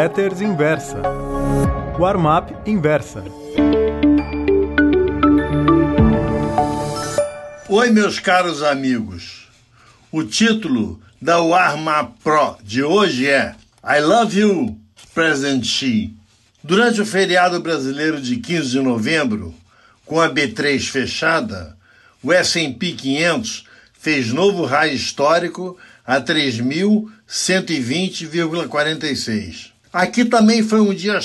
Letters Inversa. Warm-up Inversa. Oi, meus caros amigos. O título da Warm-up Pro de hoje é I Love You, President Xi. Durante o feriado brasileiro de 15 de novembro, com a B3 fechada, o S&P 500 fez novo raio histórico a 3.120,46. Aqui também foi um dia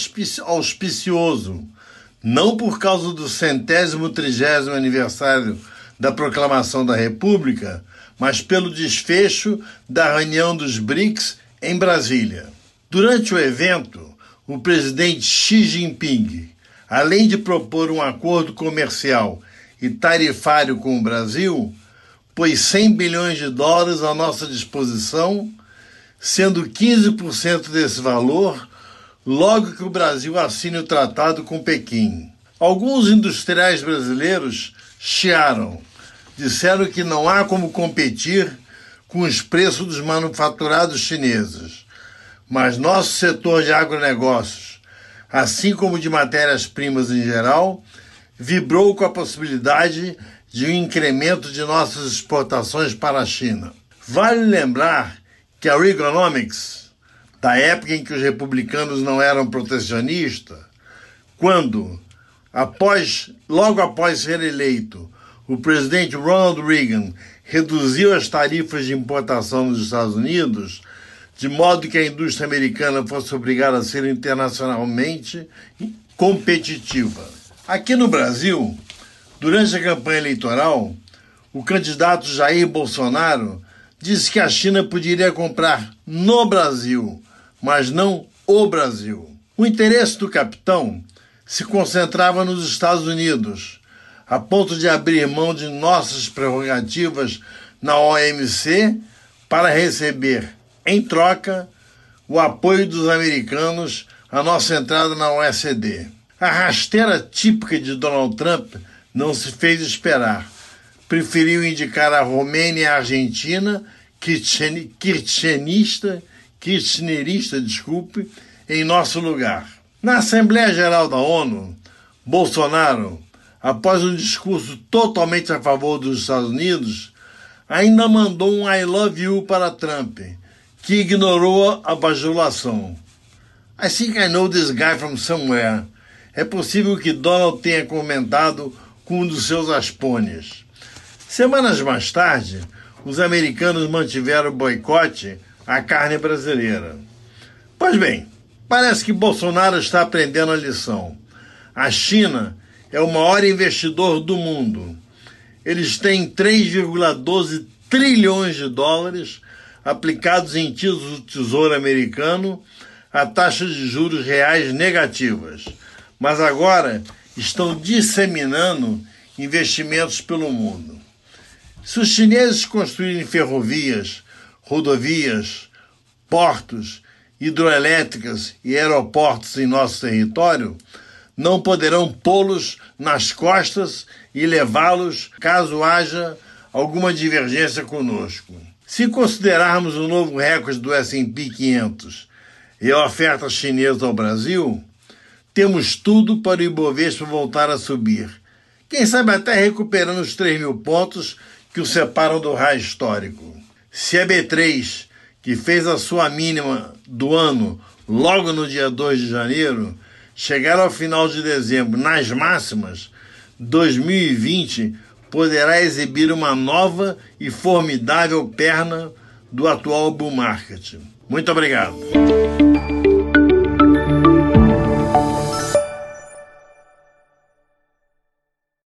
auspicioso, não por causa do centésimo trigésimo aniversário da proclamação da República, mas pelo desfecho da reunião dos BRICS em Brasília. Durante o evento, o presidente Xi Jinping, além de propor um acordo comercial e tarifário com o Brasil, pôs 100 bilhões de dólares à nossa disposição, sendo 15% desse valor logo que o Brasil assine o tratado com Pequim. Alguns industriais brasileiros chiaram, disseram que não há como competir com os preços dos manufaturados chineses. Mas nosso setor de agronegócios, assim como de matérias-primas em geral, vibrou com a possibilidade de um incremento de nossas exportações para a China. Vale lembrar que a Reaganomics, da época em que os republicanos não eram protecionistas, quando, após, logo após ser eleito, o presidente Ronald Reagan reduziu as tarifas de importação nos Estados Unidos, de modo que a indústria americana fosse obrigada a ser internacionalmente competitiva. Aqui no Brasil, Durante a campanha eleitoral, o candidato Jair Bolsonaro disse que a China poderia comprar no Brasil, mas não o Brasil. O interesse do capitão se concentrava nos Estados Unidos, a ponto de abrir mão de nossas prerrogativas na OMC para receber, em troca, o apoio dos americanos à nossa entrada na OECD. A rasteira típica de Donald Trump não se fez esperar. Preferiu indicar a Romênia e a Argentina, kirchnerista, kirchnerista, desculpe, em nosso lugar. Na Assembleia Geral da ONU, Bolsonaro, após um discurso totalmente a favor dos Estados Unidos, ainda mandou um I love you para Trump, que ignorou a bajulação. I think I know this guy from somewhere. É possível que Donald tenha comentado com um dos seus aspones. Semanas mais tarde, os americanos mantiveram o boicote à carne brasileira. Pois bem, parece que Bolsonaro está aprendendo a lição. A China é o maior investidor do mundo. Eles têm 3,12 trilhões de dólares aplicados em títulos do Tesouro Americano a taxas de juros reais negativas. Mas agora estão disseminando investimentos pelo mundo. Se os chineses construírem ferrovias, rodovias, portos, hidroelétricas e aeroportos em nosso território, não poderão pô-los nas costas e levá-los caso haja alguma divergência conosco. Se considerarmos o novo recorde do S&P 500 e a oferta chinesa ao Brasil, temos tudo para o Ibovespa voltar a subir. Quem sabe até recuperando os 3 mil pontos que o separam do raio histórico. Se a B3, que fez a sua mínima do ano logo no dia 2 de janeiro, chegar ao final de dezembro nas máximas, 2020 poderá exibir uma nova e formidável perna do atual bull market. Muito obrigado.